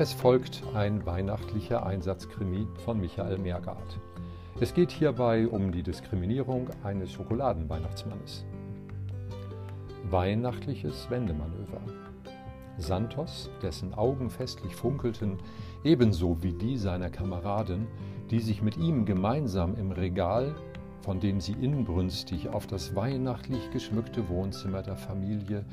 Es folgt ein weihnachtlicher Einsatzkrimi von Michael Meergart. Es geht hierbei um die Diskriminierung eines Schokoladenweihnachtsmannes. Weihnachtliches Wendemanöver. Santos, dessen Augen festlich funkelten, ebenso wie die seiner Kameraden, die sich mit ihm gemeinsam im Regal, von dem sie inbrünstig auf das weihnachtlich geschmückte Wohnzimmer der Familie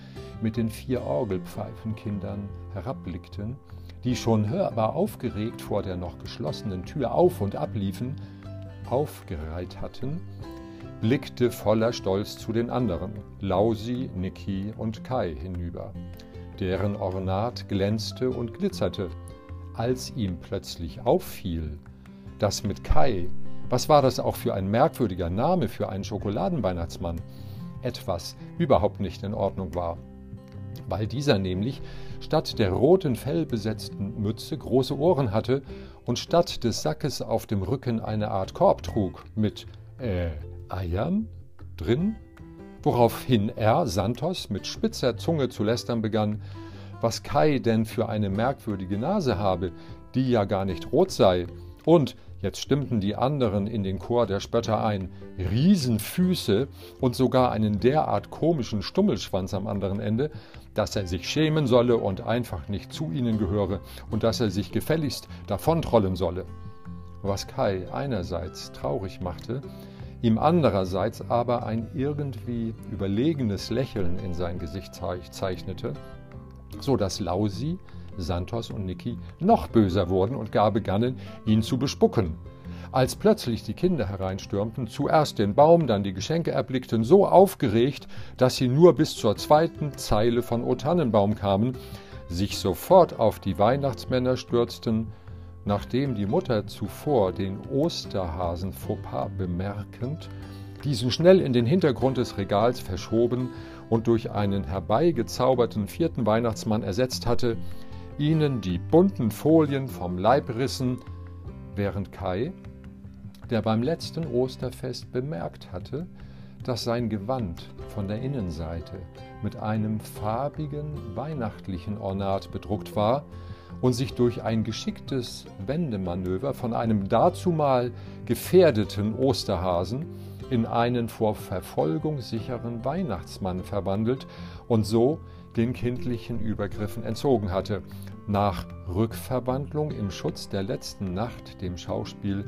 mit den vier Orgelpfeifenkindern herabblickten, die schon hörbar aufgeregt vor der noch geschlossenen Tür auf und abliefen, aufgereiht hatten, blickte voller Stolz zu den anderen, Lausi, Niki und Kai, hinüber. Deren Ornat glänzte und glitzerte, als ihm plötzlich auffiel, dass mit Kai, was war das auch für ein merkwürdiger Name für einen Schokoladenweihnachtsmann, etwas überhaupt nicht in Ordnung war. Weil dieser nämlich statt der roten fellbesetzten Mütze große Ohren hatte und statt des Sackes auf dem Rücken eine Art Korb trug mit äh, Eiern drin, woraufhin er, Santos, mit spitzer Zunge zu lästern begann, was Kai denn für eine merkwürdige Nase habe, die ja gar nicht rot sei, und Jetzt stimmten die anderen in den Chor der Spötter ein. Riesenfüße und sogar einen derart komischen Stummelschwanz am anderen Ende, dass er sich schämen solle und einfach nicht zu ihnen gehöre und dass er sich gefälligst davontrollen solle. Was Kai einerseits traurig machte, ihm andererseits aber ein irgendwie überlegenes Lächeln in sein Gesicht zeichnete, so dass Lausi, Santos und Niki noch böser wurden und gar begannen, ihn zu bespucken. Als plötzlich die Kinder hereinstürmten, zuerst den Baum, dann die Geschenke erblickten, so aufgeregt, dass sie nur bis zur zweiten Zeile von O Tannenbaum kamen, sich sofort auf die Weihnachtsmänner stürzten, nachdem die Mutter zuvor den Osterhasen bemerkend, diesen schnell in den Hintergrund des Regals verschoben und durch einen herbeigezauberten vierten Weihnachtsmann ersetzt hatte, ihnen die bunten Folien vom Leib rissen, während Kai, der beim letzten Osterfest bemerkt hatte, dass sein Gewand von der Innenseite mit einem farbigen weihnachtlichen Ornat bedruckt war und sich durch ein geschicktes Wendemanöver von einem dazumal gefährdeten Osterhasen in einen vor Verfolgung sicheren Weihnachtsmann verwandelt und so den kindlichen Übergriffen entzogen hatte, nach Rückverwandlung im Schutz der letzten Nacht dem Schauspiel,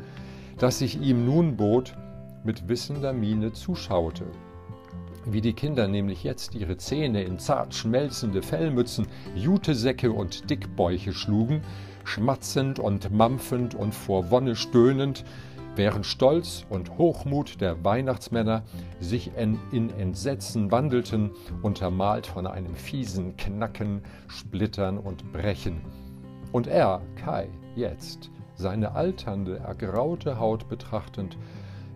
das sich ihm nun bot, mit wissender Miene zuschaute. Wie die Kinder nämlich jetzt ihre Zähne in zart schmelzende Fellmützen, Jutesäcke und Dickbäuche schlugen, schmatzend und mampfend und vor Wonne stöhnend, während Stolz und Hochmut der Weihnachtsmänner sich in Entsetzen wandelten, untermalt von einem fiesen Knacken, Splittern und Brechen. Und er, Kai, jetzt, seine alternde, ergraute Haut betrachtend,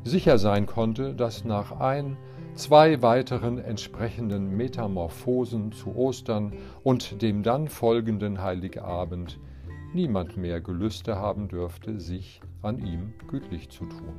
sicher sein konnte, dass nach ein, zwei weiteren entsprechenden Metamorphosen zu Ostern und dem dann folgenden Heiligabend niemand mehr Gelüste haben dürfte, sich an ihm gütlich zu tun.